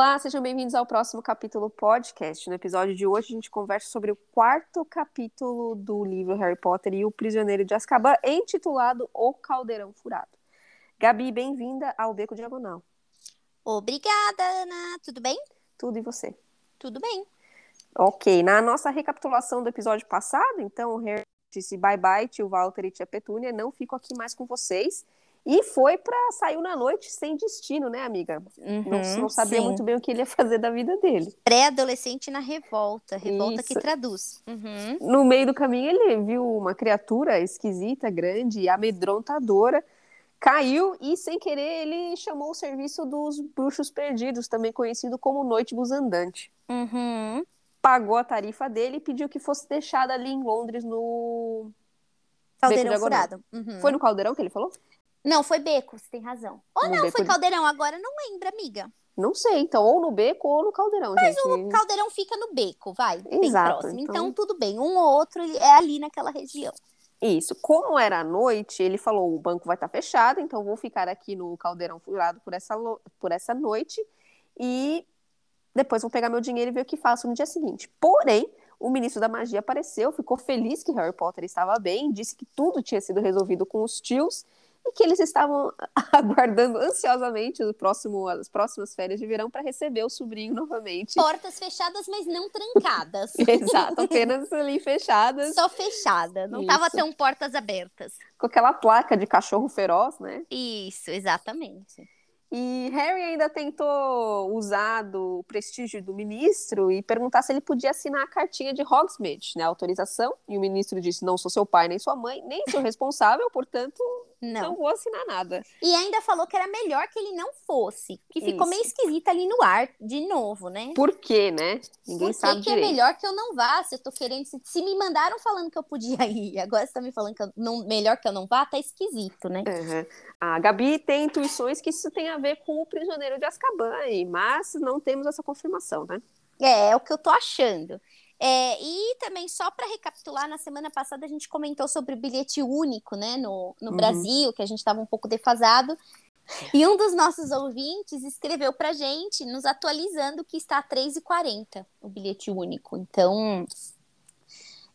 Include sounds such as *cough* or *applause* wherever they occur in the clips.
Olá, sejam bem-vindos ao próximo capítulo podcast. No episódio de hoje, a gente conversa sobre o quarto capítulo do livro Harry Potter e o Prisioneiro de Azkaban, intitulado O Caldeirão Furado. Gabi, bem-vinda ao Beco Diagonal. Obrigada, Ana. Tudo bem? Tudo e você? Tudo bem. Ok, na nossa recapitulação do episódio passado, então, o Harry disse bye-bye, tio Walter e tia Petúnia, não fico aqui mais com vocês. E foi para saiu na noite sem destino, né, amiga? Uhum, não, não, sabia sim. muito bem o que ele ia fazer da vida dele. Pré-adolescente na revolta, revolta que Isso. traduz. Uhum. No meio do caminho, ele viu uma criatura esquisita, grande e amedrontadora. Caiu e, sem querer, ele chamou o serviço dos bruxos perdidos, também conhecido como Noitebus Andante. Uhum. Pagou a tarifa dele e pediu que fosse deixada ali em Londres no. Caldeirão furado. Uhum. Foi no caldeirão que ele falou? Não, foi beco, você tem razão. Ou No não, foi de- caldeirão, agora não lembra, amiga. Não sei, então, ou no beco ou no caldeirão, Mas gente. o caldeirão fica no beco, vai, bem Exato, próximo. então- Então... tudo bem, um ou outro é ali naquela região. Isso. Como era à noite, ele falou: o banco vai estar fechado, então vou ficar aqui no caldeirão furado por essa, por essa noite e depois vou pegar meu dinheiro e ver o que faço no dia seguinte. Porém, o ministro da magia apareceu, ficou feliz que Harry Potter estava bem, disse que tudo tinha sido resolvido com os tios que eles estavam *laughs* aguardando ansiosamente o próximo, as próximas férias de verão para receber o sobrinho novamente. Portas fechadas, mas não trancadas. *laughs* Exato, apenas ali fechadas, Só fechada, não tava Isso. tão portas abertas. com aquela placa de cachorro feroz, né? Isso, exatamente. E Harry ainda tentou usar do prestígio do ministro e perguntar se ele podia assinar a cartinha de Hogsmeade, né, autorização. E o ministro disse: não sou seu pai nem sua mãe, nem seu responsável, portanto, não, Não. vou assinar nada. E ainda falou que era melhor que ele não fosse. Que ficou Isso. meio esquisito ali no ar, de novo, né? Por quê, né? Ninguém Por que sabe que é direito. melhor que eu não vá? Se eu tô querendo. Se, se me mandaram falando que eu podia *laughs* ir, agora você tá me falando que eu não, melhor que eu não vá, tá esquisito, né? Uhum. A Gabi tem intuições que isso tem a ver com o prisioneiro de Azkaban, aí, mas não temos essa confirmação, né? É, é o que eu tô achando. É, e também, só para recapitular, na semana passada a gente comentou sobre o bilhete único, né, no, no Uhum. Brasil, que a gente estava um pouco defasado. E um dos nossos ouvintes escreveu pra gente, nos atualizando, que está a R$ 3,40 o bilhete único. Então,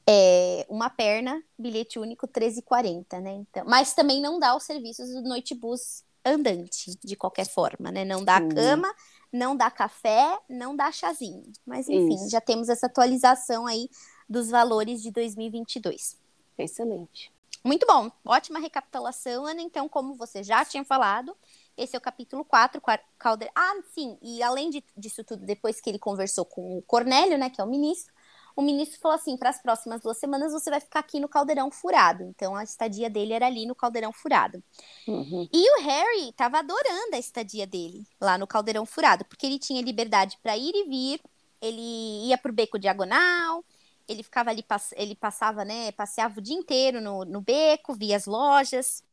é uma perna, bilhete único, R$ 13,40, né? Então, mas também não dá os serviços do Noitebus andante, de qualquer forma, né? Não dá Uhum. cama, não dá café, não dá chazinho. Mas enfim, Isso. já temos essa atualização aí dos valores de 2022. Excelente. Muito bom, ótima recapitulação, Ana. Então, como você já tinha falado, esse é o capítulo 4, Calder... Ah, sim, e além de- disso tudo, depois que ele conversou com o Cornélio, né, que é o ministro, o ministro falou assim, para as próximas duas semanas você vai ficar aqui no Caldeirão Furado. Então, a estadia dele era ali no Caldeirão Furado. Uhum. E o Harry estava adorando a estadia dele lá no Caldeirão Furado, porque ele tinha liberdade para ir e vir, ele ia pro beco diagonal, ele ficava ali, ele passava, né, passeava o dia inteiro no, no beco, via as lojas,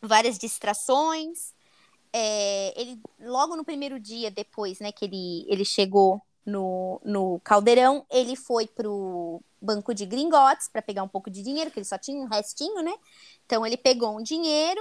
várias distrações. É, ele, logo no primeiro dia depois, né, que ele, ele chegou no, no Caldeirão, ele foi pro banco de Gringotes para pegar um pouco de dinheiro, que ele só tinha um restinho, né? Então ele pegou um dinheiro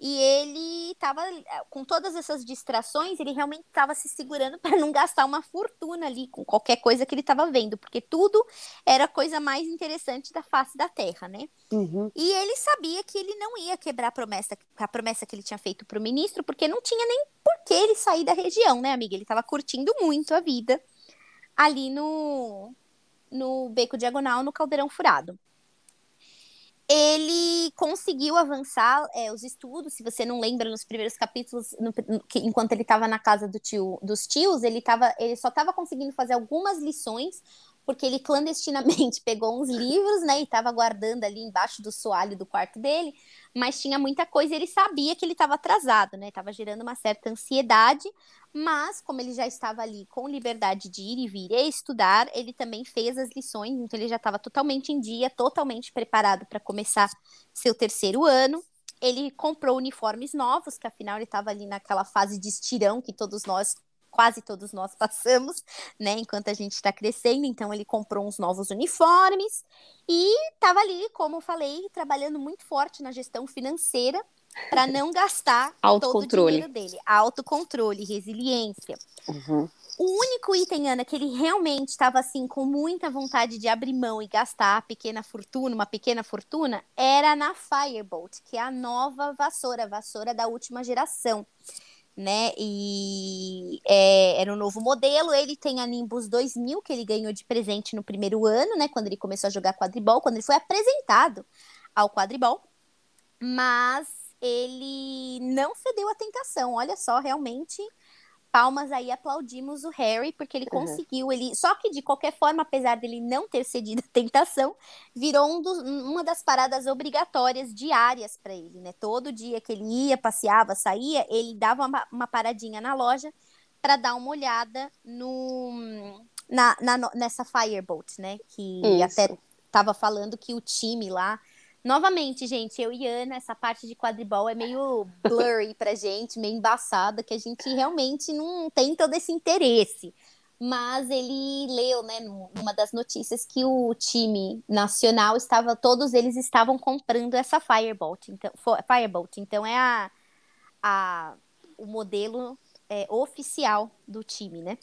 e ele estava com todas essas distrações, ele realmente estava se segurando *laughs* para não gastar uma fortuna ali com qualquer coisa que ele estava vendo, porque tudo era a coisa mais interessante da face da Terra, né? Uhum. E ele sabia que ele não ia quebrar a promessa, a promessa que ele tinha feito para o ministro, porque não tinha nem por que ele sair da região, né, amiga? Ele estava curtindo muito a vida ali no, no Beco Diagonal, no Caldeirão Furado. Ele conseguiu avançar é, os estudos, se você não lembra, nos primeiros capítulos, no- que- enquanto ele estava na casa do tio, dos tios, ele, tava, ele só estava conseguindo fazer algumas lições, porque ele clandestinamente *laughs* pegou uns livros, né, e estava guardando ali embaixo do soalho do quarto dele, mas tinha muita coisa e ele sabia que ele estava atrasado, né, estava gerando uma certa ansiedade, mas como ele já estava ali com liberdade de ir e vir e estudar, ele também fez as lições, então ele já estava totalmente em dia, totalmente preparado para começar seu terceiro ano. Ele comprou uniformes novos, que afinal ele estava ali naquela fase de estirão que todos nós quase todos nós *laughs* passamos, né, enquanto a gente está crescendo. Então, ele comprou uns novos uniformes e estava ali, como eu falei, trabalhando muito forte na gestão financeira para não gastar todo o dinheiro dele. Autocontrole, resiliência. Uhum. O único item, Ana, que ele realmente estava assim com muita vontade de abrir mão e gastar a pequena fortuna, uma pequena fortuna, era na Firebolt, que é a nova vassoura, a vassoura da última geração. Né? E é, era um novo modelo. Ele tem a Nimbus 2000 que ele ganhou de presente no primeiro ano, né? Quando ele começou a jogar quadribol, quando ele foi apresentado ao quadribol. Mas ele não cedeu à tentação. Olha só, realmente palmas aí aplaudimos o Harry porque ele uhum. conseguiu ele só que de qualquer forma apesar dele não ter cedido à tentação virou um dos, uma das paradas obrigatórias diárias para ele né todo dia que ele ia passeava saía ele dava uma, uma paradinha na loja para dar uma olhada no na, na, nessa Firebolt né que Isso. até estava falando que o time lá Novamente, gente, eu e Ana, essa parte de quadribol é meio blurry pra gente, meio embaçada, que a gente realmente não tem todo esse interesse. Mas ele leu, né, numa das notícias que o time nacional estava, todos eles estavam comprando essa Firebolt. Então, Firebolt, então é a, a o modelo é, oficial do time, né?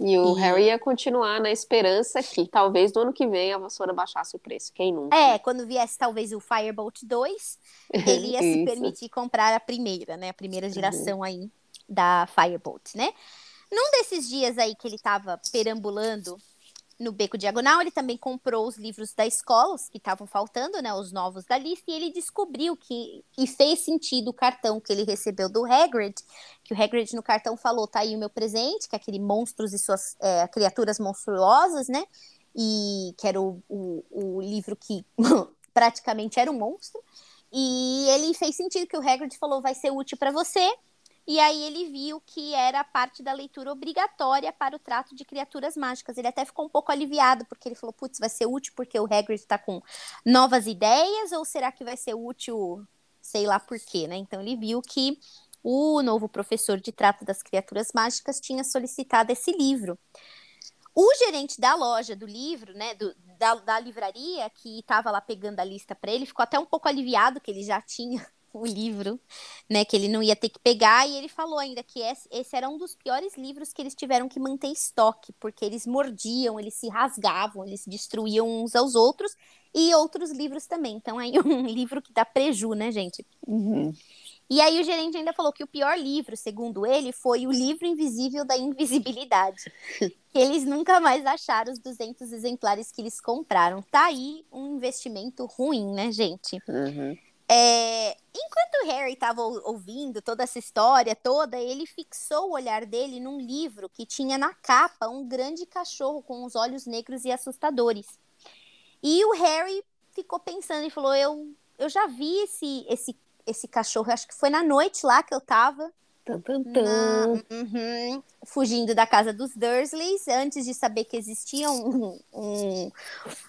E o e... Harry ia continuar na esperança que talvez no ano que vem a vassoura baixasse o preço. Quem nunca? É, quando viesse talvez o Firebolt 2, *laughs* ele ia se permitir comprar a primeira, né? A primeira uhum. geração uhum. aí da Firebolt, né? Num desses dias aí que ele estava perambulando no Beco Diagonal, ele também comprou os livros da escola, os que estavam faltando, né, os novos da lista, e ele descobriu que e fez sentido o cartão que ele recebeu do Hagrid, que o Hagrid no cartão falou, tá aí o meu presente, que é aquele monstros e suas é, criaturas monstruosas, né, e que era o, o, o livro que *laughs* praticamente era um monstro, e ele fez sentido que o Hagrid falou, vai ser útil para você, e aí ele viu que era parte da leitura obrigatória para o trato de criaturas mágicas. Ele até ficou um pouco aliviado, porque ele falou, putz, vai ser útil porque o Hagrid está com novas ideias, ou será que vai ser útil, sei lá por quê, né? Então ele viu que o novo professor de trato das criaturas mágicas tinha solicitado esse livro. O gerente da loja do livro, né, do, da, da livraria, que estava lá pegando a lista para ele, ficou até um pouco aliviado que ele já tinha o livro, né, que ele não ia ter que pegar, e ele falou ainda que esse, esse, era um dos piores livros que eles tiveram que manter estoque, porque eles mordiam, eles se rasgavam, eles destruíam uns aos outros, e outros livros também. Então, aí *laughs* um livro que dá preju, né, gente? Uhum. E aí o gerente ainda falou que o pior livro, segundo ele, foi o livro invisível da invisibilidade. eles nunca mais acharam os 200 exemplares que eles compraram. Tá aí um investimento ruim, né, gente? Uhum. É, enquanto o Harry estava ouvindo toda essa história toda, ele fixou o olhar dele num livro que tinha na capa um grande cachorro com os olhos negros e assustadores. E o Harry ficou pensando e falou: Eu, eu já vi esse, esse, esse cachorro, acho que foi na noite lá que eu estava. Na, uhum, fugindo da casa dos Dursleys, antes de saber que existia um, um,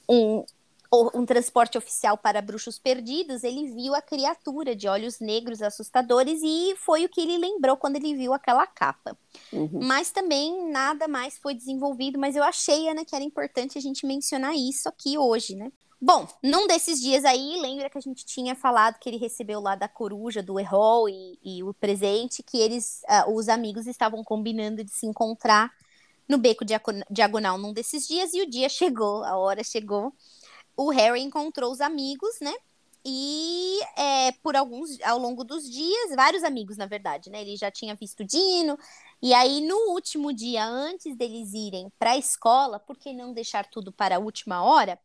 um, um transporte oficial para bruxos perdidos, ele viu a criatura de olhos negros assustadores e foi o que ele lembrou quando ele viu aquela capa. Uhum. Mas também nada mais foi desenvolvido, mas eu achei, Ana, que era importante a gente mencionar isso aqui hoje, né? Bom, num desses dias aí, lembra que a gente tinha falado que ele recebeu lá da coruja, do Errol e, e o presente, que eles, uh, os amigos estavam combinando de se encontrar no beco diagonal num desses dias, e o dia chegou, a hora chegou o Harry encontrou os amigos, né? E é, por alguns, ao longo dos dias, vários amigos, na verdade, né? Ele já tinha visto Dino. E aí, no último dia, antes deles irem para a escola, por que não deixar tudo para a última hora?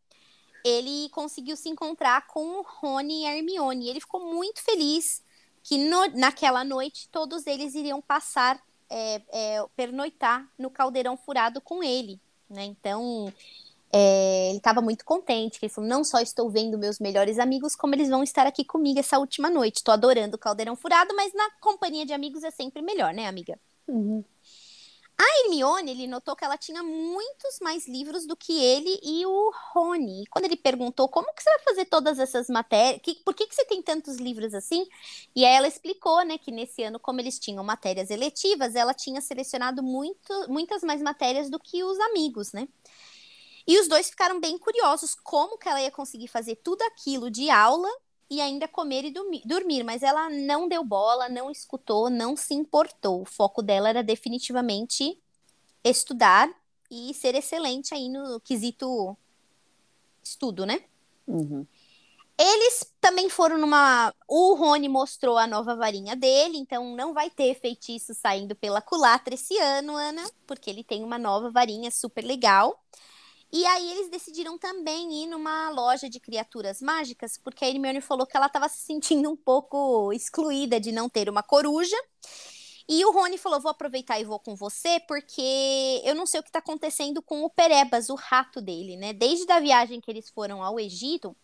Ele conseguiu se encontrar com o Rony e a Hermione. Ele ficou muito feliz que no, naquela noite todos eles iriam passar, é, é, pernoitar no caldeirão furado com ele. Né? Então, é, ele estava muito contente, ele falou, não só estou vendo meus melhores amigos, como eles vão estar aqui comigo essa última noite. Estou adorando o Caldeirão Furado, mas na companhia de amigos é sempre melhor, né, amiga? Uhum. A Hermione, ele notou que ela tinha muitos mais livros do que ele e o Rony. Quando ele perguntou como que você vai fazer todas essas matérias, que, por que, que você tem tantos livros assim? E aí ela explicou, né, que nesse ano, como eles tinham matérias eletivas, ela tinha selecionado muito, muitas mais matérias do que os amigos, né? E os dois ficaram bem curiosos como que ela ia conseguir fazer tudo aquilo de aula e ainda comer e dormir, mas ela não deu bola, não escutou, não se importou. O foco dela era definitivamente estudar e ser excelente aí no quesito estudo, né? Uhum. Eles também foram numa. O Rony mostrou a nova varinha dele, então não vai ter feitiço saindo pela culatra esse ano, Ana, porque ele tem uma nova varinha super legal. E aí eles decidiram também ir numa loja de criaturas mágicas, porque a Hermione falou que ela estava se sentindo um pouco excluída de não ter uma coruja. E o Rony falou: vou aproveitar e vou com você, porque eu não sei o que está acontecendo com o Perebas, o rato dele, né? Desde a viagem que eles foram ao Egito,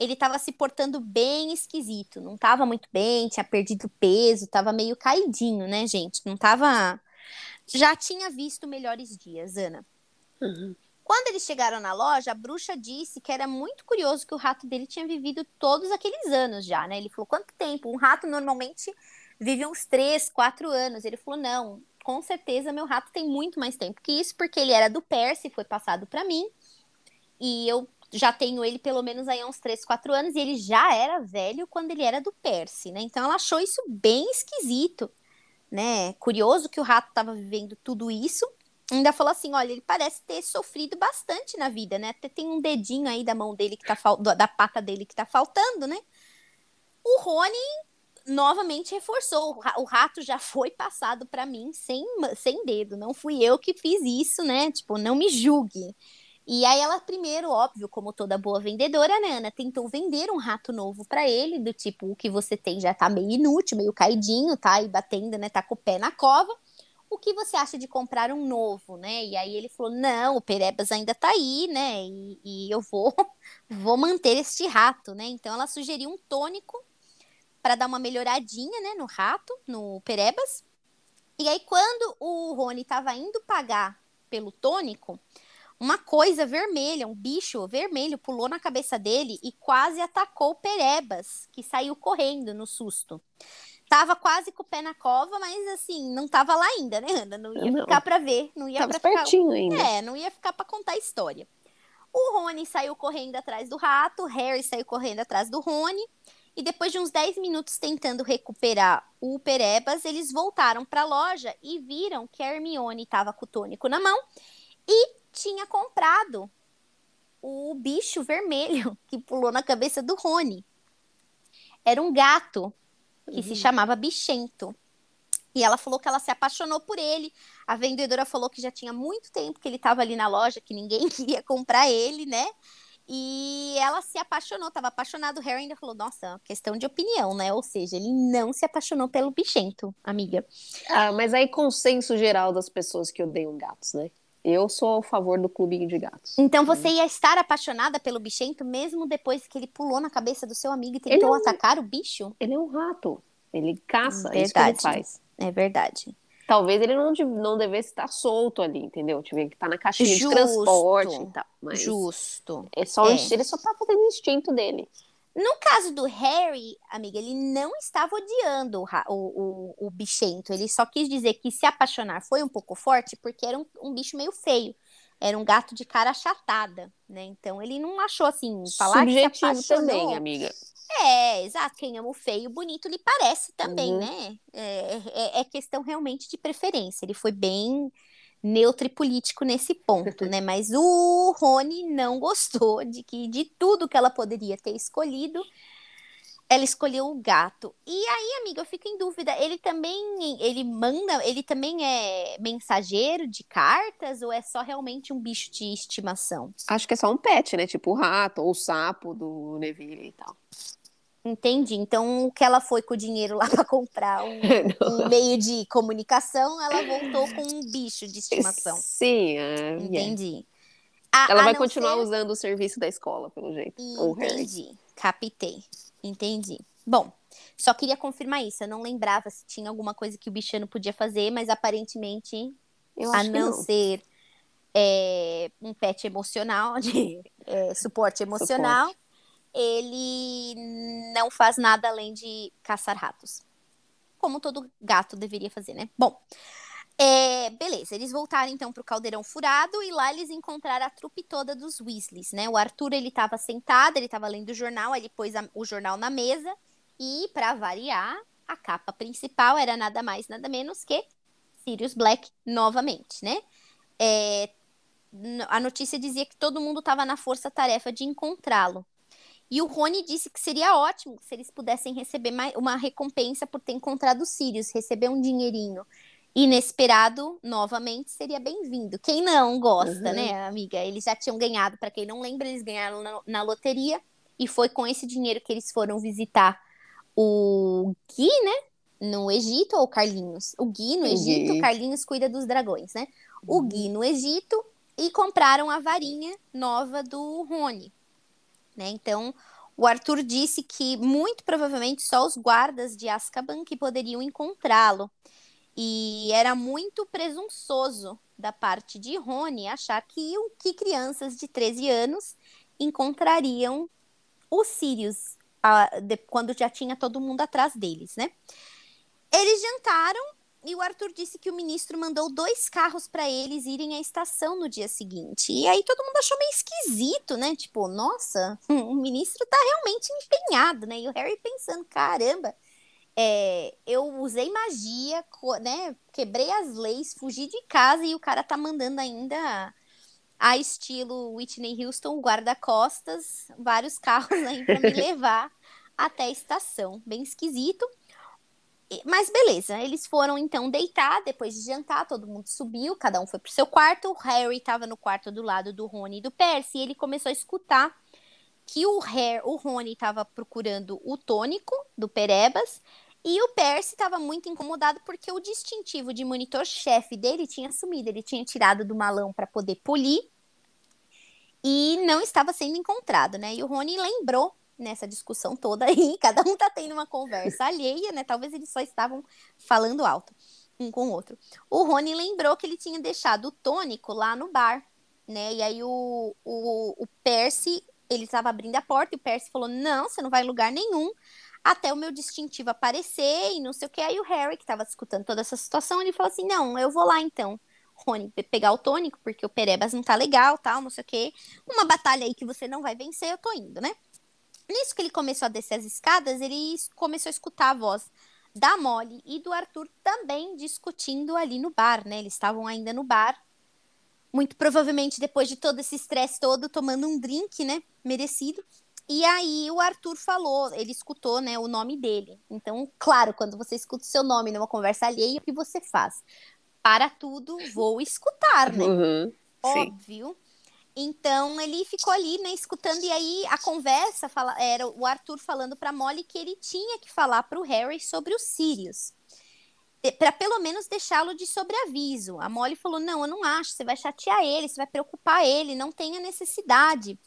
ele estava se portando bem esquisito, não estava muito bem, tinha perdido peso, estava meio caidinho, né, gente? Não estava. Já tinha visto melhores dias, Ana. Uhum. Quando eles chegaram na loja, a bruxa disse que era muito curioso que o rato dele tinha vivido todos aqueles anos já, né? Ele falou: quanto tempo? Um rato normalmente vive uns três, quatro anos. Ele falou: não, com certeza meu rato tem muito mais tempo que isso, porque ele era do Percy, foi passado para mim. E eu já tenho ele pelo menos aí há uns 3, 4 anos, e ele já era velho quando ele era do Percy, né? Então ela achou isso bem esquisito, né? Curioso que o rato estava vivendo tudo isso. Ainda falou assim: olha, ele parece ter sofrido bastante na vida, né? Até tem um dedinho aí da mão dele que tá da pata dele que tá faltando, né? O Rony novamente reforçou. O rato já foi passado para mim sem, sem dedo. Não fui eu que fiz isso, né? Tipo, não me julgue. E aí ela primeiro, óbvio, como toda boa vendedora, né, Ana, tentou vender um rato novo para ele, do tipo, o que você tem já tá meio inútil, meio caidinho, tá aí batendo, né, tá com o pé na cova. O que você acha de comprar um novo, né? E aí ele falou: "Não, o Perebas ainda tá aí, né? E, e eu vou *laughs* vou manter este rato, né?" Então ela sugeriu um tônico para dar uma melhoradinha, né, no rato, no Perebas. E aí quando o Rony tava indo pagar pelo tônico, uma coisa vermelha, um bicho vermelho pulou na cabeça dele e quase atacou o Perebas, que saiu correndo no susto. Tava quase com o pé na cova, mas assim, não tava lá ainda, né, Ana? Não ia não. ficar para ver, não ia tava pra pertinho ficar... ainda. É, não ia ficar para contar a história. O Rony saiu correndo atrás do rato, o Harry saiu correndo atrás do Rony. E depois de uns 10 minutos tentando recuperar o Perebas, eles voltaram para a loja e viram que a Hermione estava com o tônico na mão e tinha comprado o bicho vermelho *laughs* que pulou na cabeça do Rony. Era um gato que uhum. se chamava Bichento. E ela falou que ela se apaixonou por ele. A vendedora falou que já tinha muito tempo que ele estava ali na loja, que ninguém *laughs* queria comprar ele, né? E ela se apaixonou, estava apaixonado. O Harry ainda falou: Nossa, questão de opinião, né? Ou seja, ele não se apaixonou pelo bichento, amiga. Ah, mas aí consenso geral das pessoas que odeiam gatos, né? Eu sou a favor do clube de gatos. Então você ia estar apaixonada pelo bichento mesmo depois que ele pulou na cabeça do seu amigo e tentou é um... atacar o bicho? Ele é um rato. Ele caça, verdade. isso que ele faz. É verdade. Talvez ele não, não devesse estar solto ali, entendeu? Tive que estar na caixinha Justo. de transporte e tal. Mas Justo. É só, é. Ele só tá fazendo o instinto dele. No caso do Harry, amiga, ele não estava odiando o, o, o, bichento. Ele só quis dizer que se apaixonar foi um pouco forte porque era um, um bicho meio feio. Era um gato de cara achatada, né? Então ele não achou assim, falar Subjetivo que se apaixonou. também, amiga. É, exato. Quem ama o feio, bonito lhe parece também, uhum. né? É, é, é, questão realmente de preferência. Ele foi bem neutro e político nesse ponto, né? Mas o Rony não gostou de que de tudo que ela poderia ter escolhido, ela escolheu o gato. E aí, amiga, eu fico em dúvida. Ele também, ele manda, ele também é mensageiro de cartas ou é só realmente um bicho de estimação? Acho que é só um pet, né? Tipo o rato ou o sapo do Neville e tal. Entendi. Então, o que ela foi com o dinheiro lá *laughs* para comprar um, *laughs* um, meio de comunicação, ela voltou com um bicho de estimação. *laughs* Sim, é, entendi. A, ela vai continuar ser... usando o serviço da escola, pelo jeito. Entendi. Captei. Entendi. Bom, só queria confirmar isso. Eu não lembrava se tinha alguma coisa que o bichano podia fazer, mas aparentemente, a não, não, ser é, um pet emocional, de é, suporte emocional. Suporte ele não faz nada além de caçar ratos. Como todo gato deveria fazer, né? Bom, É, beleza, eles voltaram então para o caldeirão furado e lá eles encontraram a trupe toda dos Weasleys, né? O Arthur ele estava sentado, ele estava lendo o jornal, ele pôs a, o jornal na mesa e para variar, a capa principal era nada mais nada menos que Sirius Black novamente, né? É, a notícia dizia que todo mundo estava na força-tarefa de encontrá-lo. E o Rony disse que seria ótimo se eles pudessem receber uma recompensa por ter encontrado o Sirius, receber um dinheirinho inesperado novamente seria bem-vindo. Quem não gosta, uhum. né, amiga? Eles já tinham ganhado, para quem não lembra, eles ganharam na, na, loteria e foi com esse dinheiro que eles foram visitar o Gui, né? No Egito ou Carlinhos? O Gui no Egito, Gui. Carlinhos cuida dos dragões, né? O uhum. Gui no Egito e compraram a varinha nova do Rony, né? Então, o Arthur disse que muito provavelmente só os guardas de Azkaban que poderiam encontrá-lo. E era muito presunçoso da parte de Rony achar que, que crianças de 13 anos encontrariam os Sirius a, de, quando já tinha todo mundo atrás deles, né? Eles jantaram e o Arthur disse que o ministro mandou dois carros para eles irem à estação no dia seguinte. E aí todo mundo achou meio esquisito, né? Tipo, nossa, *laughs* o ministro tá realmente empenhado, né? E o Harry pensando, caramba, é, eu usei magia, né? Quebrei as leis, fugi de casa e o cara tá mandando ainda a estilo Whitney Houston, guarda-costas, vários carros *laughs* aí para me *laughs* levar até a estação. Bem esquisito. Mas beleza, eles foram então deitar depois de jantar, todo mundo subiu, cada um foi pro seu quarto. O Harry estava no quarto do lado do Rony e do Percy e ele começou a escutar que o, Harry, o Rony estava procurando o tônico do Perebas e o Percy estava muito incomodado porque o distintivo de monitor-chefe dele tinha sumido. Ele tinha tirado do malão para poder polir e não estava sendo encontrado, né? E o Rony lembrou nessa discussão toda aí, *laughs* cada um tá tendo uma conversa alheia, né? Talvez eles só estavam falando alto um com o outro. O Rony lembrou que ele tinha deixado o tônico lá no bar, né? E aí o, o, o Percy, ele estava abrindo a porta e o Percy falou: Não, você não vai em lugar nenhum até o meu distintivo aparecer e não sei o que. Aí o Harry, que estava escutando toda essa situação, ele falou assim: não, eu vou lá então. Rony, pegar o tônico, porque o Perebas não tá legal, tal, não sei o que. Uma batalha aí que você não vai vencer, eu tô indo, né? Nisso que ele começou a descer as escadas, ele começou a escutar a voz da Molly e do Arthur também discutindo ali no bar, né? Eles estavam ainda no bar, muito provavelmente depois de todo esse estresse todo, tomando um drink, né? Merecido. E aí o Arthur falou, ele escutou, né, o nome dele. Então, claro, quando você escuta o seu nome numa conversa alheia, o que você faz? Para tudo, vou escutar, né? Uhum, Óbvio. Então ele ficou ali, né, escutando e aí a conversa fala, era o Arthur falando para Molly que ele tinha que falar para o Harry sobre os Sirius. Para pelo menos deixá-lo de sobreaviso. A Molly falou: "Não, eu não acho, você vai chatear ele, você vai preocupar ele, não tenha necessidade"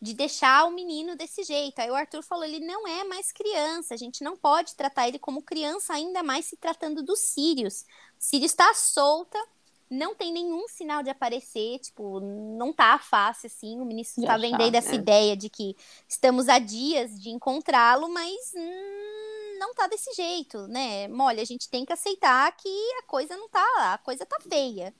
de deixar o menino desse jeito. Aí o Arthur falou: ele não é mais criança, a gente não pode tratar ele como criança, ainda mais se tratando do Sirius. Sirius está solta, não tem nenhum sinal de aparecer, tipo, não tá fácil assim. O ministro está vendendo essa é. ideia de que estamos a dias de encontrá-lo, mas hum, não tá desse jeito, né? Olha, a gente tem que aceitar que a coisa não tá, a coisa tá feia,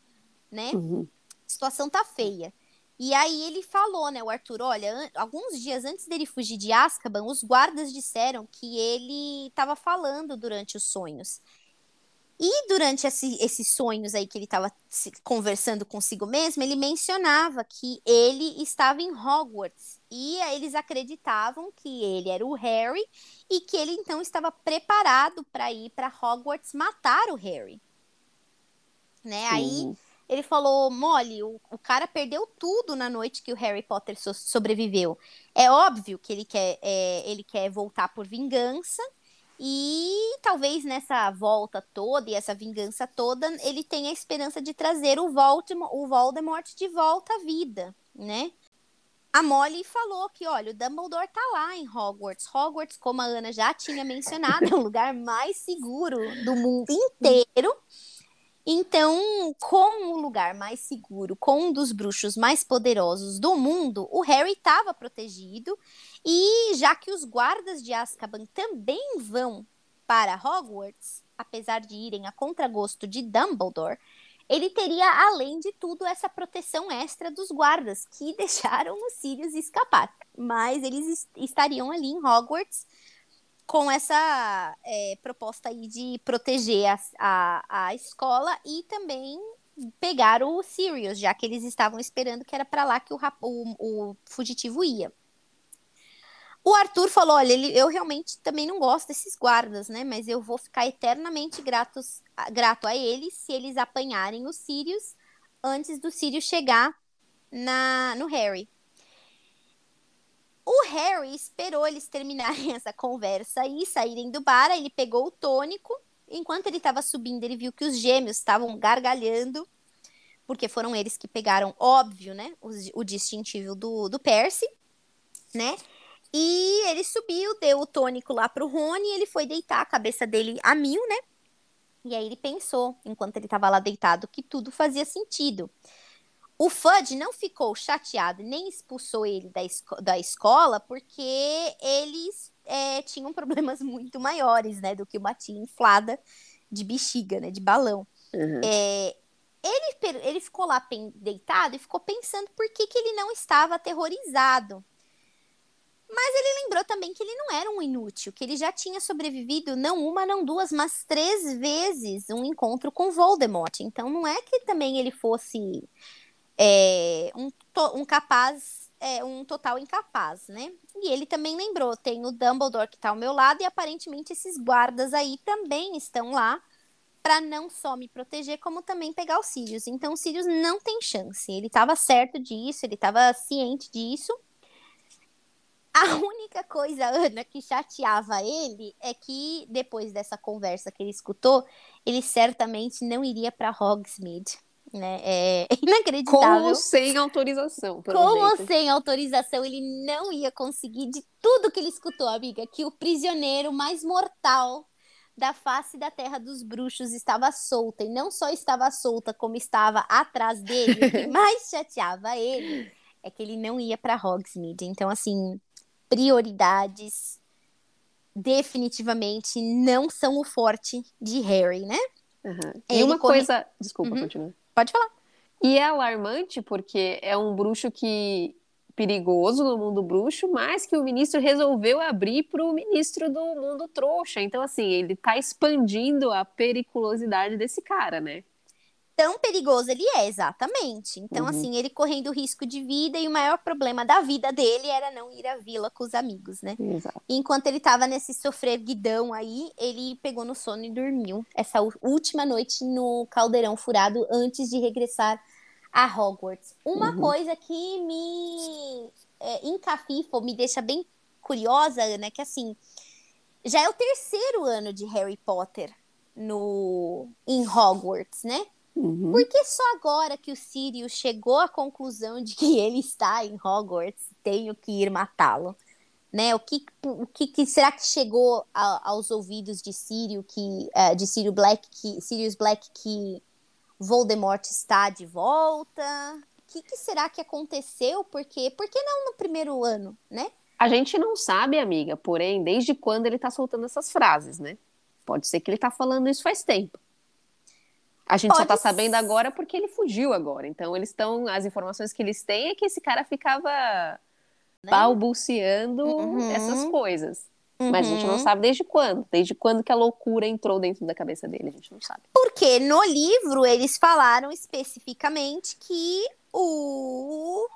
né? Uhum. A situação tá feia. E aí ele falou, né, o Arthur, olha, alguns dias antes dele fugir de Azkaban, os guardas disseram que ele estava falando durante os sonhos. E durante esse, esses sonhos aí que ele estava conversando consigo mesmo, ele mencionava que ele estava em Hogwarts. E eles acreditavam que ele era o Harry e que ele então estava preparado para ir para Hogwarts matar o Harry. Né? Aí ele falou: Molly, o, o cara perdeu tudo na noite que o Harry Potter so sobreviveu. É óbvio que ele quer, é, ele quer voltar por vingança. E talvez nessa volta toda e essa vingança toda, ele tenha a esperança de trazer o Voldemort, o Voldemort de volta à vida, né? A Molly falou que, olha, o Dumbledore tá lá em Hogwarts. Hogwarts, como a Ana já tinha mencionado, é o lugar mais seguro do mundo inteiro. Então, com o lugar mais seguro, com um dos bruxos mais poderosos do mundo, o Harry estava protegido. E já que os guardas de Azkaban também vão para Hogwarts, apesar de irem a contragosto de Dumbledore, ele teria, além de tudo, essa proteção extra dos guardas que *laughs* deixaram os Sirius escapar. Mas eles estariam ali em Hogwarts com essa é, proposta aí de proteger a, a, a escola e também pegar o Sirius, já que eles estavam esperando que era para lá que o, o, o fugitivo ia. O Arthur falou: olha, ele, eu realmente também não gosto desses guardas, né? Mas eu vou ficar eternamente gratos, grato a eles se eles apanharem os Sirius antes do Sirius chegar na, no Harry. O Harry esperou eles terminarem *laughs* essa conversa e saírem do bar. Ele pegou o tônico. Enquanto ele estava subindo, ele viu que os gêmeos estavam gargalhando, porque foram eles que pegaram, óbvio, né? O, o distintivo do, do Percy, né? E ele subiu, deu o tônico lá pro Rony e ele foi deitar a cabeça dele a mil, né? E aí ele pensou, enquanto ele estava lá deitado, que tudo fazia sentido. O Fudge não ficou chateado nem expulsou ele da, esco da escola porque eles é, tinham problemas *laughs* muito maiores, né, do que uma tia inflada de bexiga, né, de balão. Uhum. É, ele, ele ficou lá deitado e ficou pensando por que, que ele não estava aterrorizado. Mas ele lembrou também que ele não era um inútil, que ele já tinha sobrevivido não uma, não duas, mas três vezes um encontro com Voldemort. Então não é que também ele fosse é, um, um capaz, é, um total incapaz, né? E ele também lembrou, tem o Dumbledore que está ao meu lado e aparentemente esses guardas aí também estão lá para não só me proteger, como também pegar os Sirius. Então o Sirius não tem chance. Ele estava certo disso, ele estava ciente disso. A *laughs* única coisa, Ana, que chateava ele é que depois dessa conversa que ele escutou, ele certamente não iria para Hogsmeade. Né? É *laughs* inacreditável. Com ou sem autorização. Com ou sem autorização, ele não ia conseguir de tudo que ele escutou, amiga, que o prisioneiro mais mortal da face da terra dos bruxos estava solta. E não só estava solta, como estava atrás dele. o que *laughs* mais chateava ele é que ele não ia para Hogsmeade. Então, assim, prioridades definitivamente não são o forte de Harry, né? Uhum. E uma corre... coisa. Desculpa, uhum. continua. Pode falar. E é alarmante porque é um bruxo que perigoso no mundo bruxo, mas que o ministro resolveu abrir para o ministro do mundo trouxa. Então, assim, ele está expandindo a periculosidade desse cara, né? Tão perigoso ele é, exatamente. Então, uhum. assim, ele correndo risco de vida e o maior problema da vida dele era não ir à vila com os amigos, né? Exato. enquanto ele tava nesse sofrer guidão aí, ele pegou no sono e dormiu essa última noite no caldeirão furado antes de regressar a Hogwarts. Uma uhum. coisa que me é, encafifa, me deixa bem curiosa, Ana, que assim, já é o terceiro ano de Harry Potter no em Hogwarts, né? Uhum. Porque só agora que o Sirius chegou à conclusão de que ele está em Hogwarts, tenho que ir matá-lo. Né? O, que, o que, que, será que chegou a, aos ouvidos de Sirius que uh, de Sirius Black que Sirius Black que Voldemort está de volta? O que, que será que aconteceu? Porque por que não no primeiro ano, né? A gente não sabe, amiga, porém, desde quando ele tá soltando essas frases, né? Pode ser que ele tá falando isso faz tempo. A gente Pode só tá sabendo agora porque ele fugiu agora. Então, eles estão. As informações que eles têm é que esse cara ficava né? balbuciando uhum. essas coisas. Uhum. Mas a gente não uhum. sabe desde quando. Desde quando que a loucura entrou dentro da cabeça dele, a gente não sabe. Porque no livro eles falaram especificamente que o.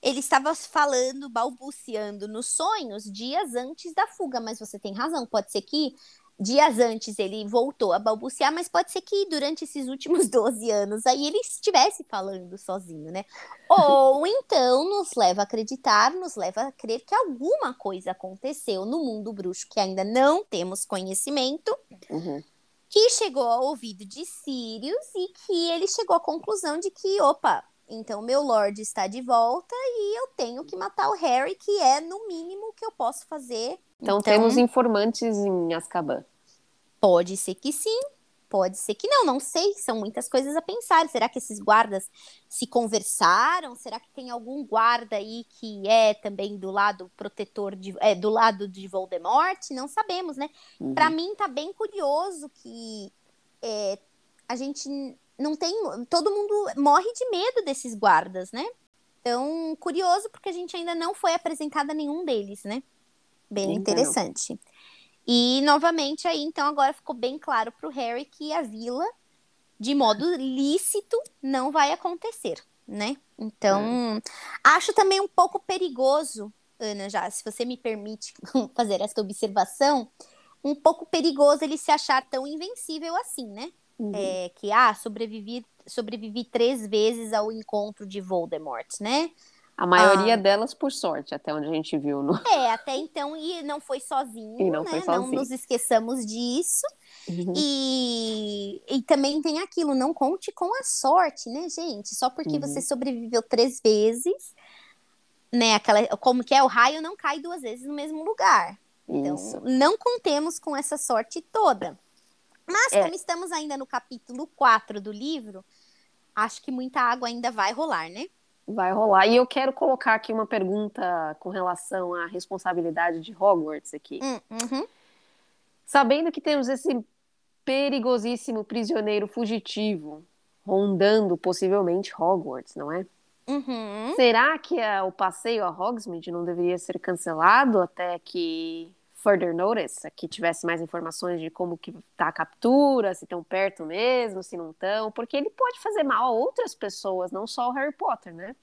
Ele estava falando, balbuciando nos sonhos dias antes da fuga, mas você tem razão. Pode ser que dias antes ele voltou a balbuciar, mas pode ser que durante esses últimos *laughs* 12 anos aí ele estivesse falando sozinho, né? *laughs* Ou então nos leva a acreditar, nos leva a crer que alguma coisa aconteceu no mundo bruxo que ainda não temos conhecimento. Uhum. Que chegou ao ouvido de Sirius e que ele chegou à conclusão de que, opa, então meu Lorde está de volta e eu tenho que matar o Harry, que é no mínimo que eu posso fazer então, então temos informantes em Azkaban. Pode ser que sim. Pode ser que não, não sei. São muitas coisas a pensar. Será que esses guardas se conversaram? Será que tem algum guarda aí que é também do lado protetor de, é, do lado de Voldemort? Não sabemos, né? Uhum. Para mim tá bem curioso que é, a gente não tem. Todo mundo morre de medo desses guardas, né? Então, curioso porque a gente ainda não foi apresentada nenhum deles, né? Bem interessante. E novamente aí, então agora ficou bem claro para o Harry que a vila, de modo lícito, não vai acontecer, né? Então, é. acho também um pouco perigoso, Ana, já, se você me permite *laughs* fazer essa observação, um pouco perigoso ele se achar tão invencível assim, né? Uhum. É, que, ah, sobrevivi, sobrevivi três vezes ao encontro de Voldemort, né? A maioria ah. delas, por sorte, até onde a gente viu. No... É, até então, e não foi sozinho, e não né? Foi sozinho. Não nos esqueçamos disso. Uhum. E, e também tem aquilo, não conte com a sorte, né, gente? Só porque uhum. você sobreviveu três vezes, né? Aquela, como que é? O raio não cai duas vezes no mesmo lugar. Então, Isso. não contemos com essa sorte toda. Mas, é. como estamos ainda no capítulo 4 do livro, acho que muita água ainda vai rolar, né? Vai rolar. E eu quero colocar aqui uma pergunta com relação à responsabilidade de Hogwarts aqui. Hum, uhum. Sabendo que temos esse perigosíssimo prisioneiro fugitivo rondando possivelmente Hogwarts, não é? Uhum. Será que a, o passeio a Hogsmeade não deveria ser cancelado até que further notice, que tivesse mais informações de como que tá a captura, se estão perto mesmo, se não estão, porque ele pode fazer mal a outras pessoas, não só o Harry Potter, né?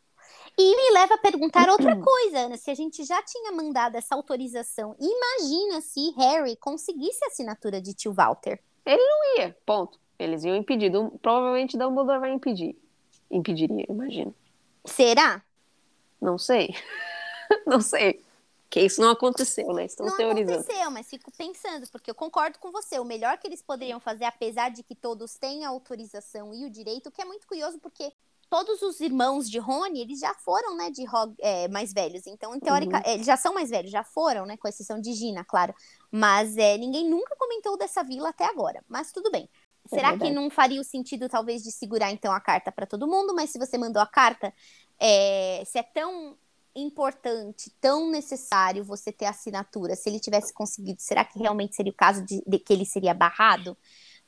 E me leva a perguntar outra *clears throat* coisa, Ana, se a gente já tinha mandado essa autorização, imagina se Harry conseguisse a assinatura de tio Walter. Ele não ia, ponto. Eles iam impedir, provavelmente Dumbledore vai impedir. Impediria, imagino. Será? Não sei. *laughs* não sei. Que isso não aconteceu, né? Estão não teorizando. Não aconteceu, mas fico pensando, porque eu concordo com você. O melhor que eles poderiam fazer, apesar de que todos têm a autorização e o direito, que é muito curioso, porque todos os irmãos de Rony, eles já foram, né, de é, mais velhos. Então, em teórica, uhum. Eles já são mais velhos, já foram, né, com exceção de Gina, claro. Mas é, ninguém nunca comentou dessa vila até agora. Mas tudo bem. É Será que não faria o sentido, talvez, de segurar, então, a carta para todo mundo? Mas se você mandou a carta, é, se é tão importante, tão necessário você ter assinatura, se ele tivesse conseguido, será que realmente seria o caso de, de que ele seria barrado?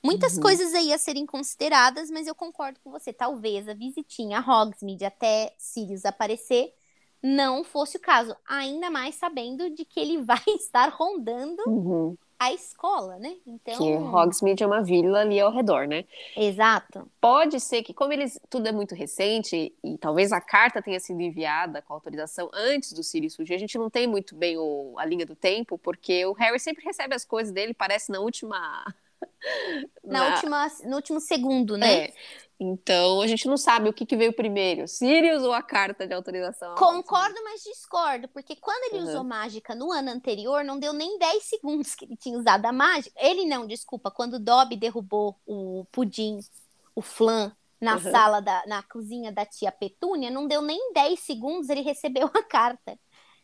Muitas uhum. coisas aí a serem consideradas, mas eu concordo com você. Talvez a visitinha a Hogsmeade até Sirius aparecer não fosse o caso. Ainda mais sabendo de que ele *laughs* vai estar rondando uhum a escola, né? Então. Que Hogsmeade é uma vila ali ao redor, né? Exato. Pode ser que, como eles tudo é muito recente e talvez a carta tenha sido enviada com autorização antes do Sirius surgir, a gente não tem muito bem o, a linha do tempo, porque o Harry sempre recebe as coisas dele, parece na última *laughs* na, na, última, no último segundo, né? É. Então a gente não sabe o que, que veio primeiro, Sirius ou a carta de autorização. Concordo, mas discordo, porque quando ele uhum. usou mágica no ano anterior, não deu nem 10 segundos que ele tinha usado a mágica. Ele não, desculpa, quando o Dobby derrubou o pudim, o flan, na uhum. sala da na cozinha da tia Petúnia, não deu nem 10 segundos, ele recebeu a carta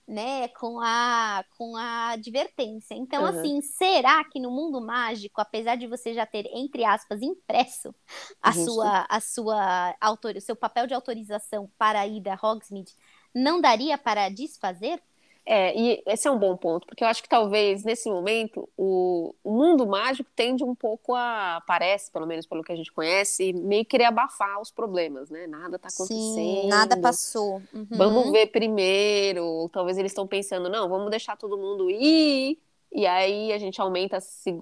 né, com a com a advertência. Então, uhum. assim, será que no mundo mágico, apesar de você já ter entre aspas impresso a sua a sua autor, o seu papel de autorização para a ida a Hogsmeade, não daria para desfazer? É, e esse é um bom ponto, porque eu acho que talvez nesse momento o, o, mundo mágico tende um pouco a, parece, pelo menos pelo que a gente conhece, meio querer abafar os problemas, né? Nada tá acontecendo. Sim, nada passou. Uhum. Vamos ver primeiro. Ou talvez eles estão pensando, não, vamos deixar todo mundo ir, e aí a gente aumenta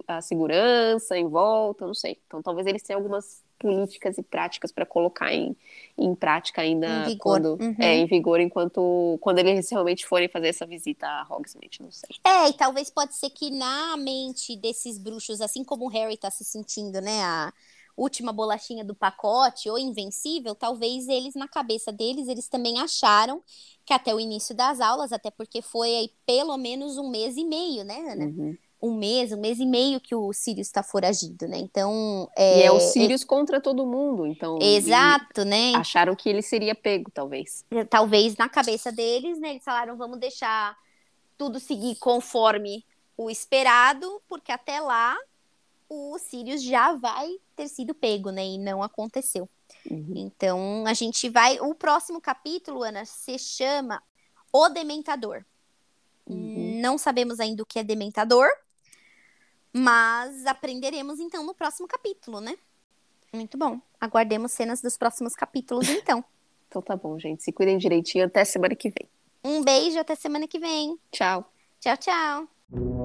a, a segurança em volta, não sei. Então talvez eles tenham algumas políticas e práticas para colocar em, em prática ainda em vigor. quando uhum. é em vigor enquanto quando eles realmente forem fazer essa visita a Hogsmeade, não sei. É, e talvez pode ser que na mente desses bruxos, assim como o Harry está se sentindo, né, a última bolachinha do pacote ou invencível, talvez eles na cabeça deles eles também acharam que até o início das aulas, até porque foi aí pelo menos um mês e meio, né, Ana? Uhum um mês, um mês e meio que o Sirius está foragido, né? Então. É, e é o Sirius contra todo mundo, então. Exato, né? Acharam que ele seria pego, talvez. Talvez na cabeça deles, né? Eles falaram, vamos deixar tudo seguir conforme o esperado, porque até lá o Sirius já vai ter sido pego, né? E não aconteceu. Uhum. Então, a gente vai. O próximo capítulo, Ana, se chama O Dementador. Uhum. Não sabemos ainda o que é Dementador, mas aprenderemos então no próximo capítulo, né? Muito bom. Aguardemos cenas dos próximos capítulos, então. *laughs* Então tá bom, gente. Se cuidem direitinho. Até semana que vem. Um beijo, até semana que vem. Tchau. Tchau, tchau.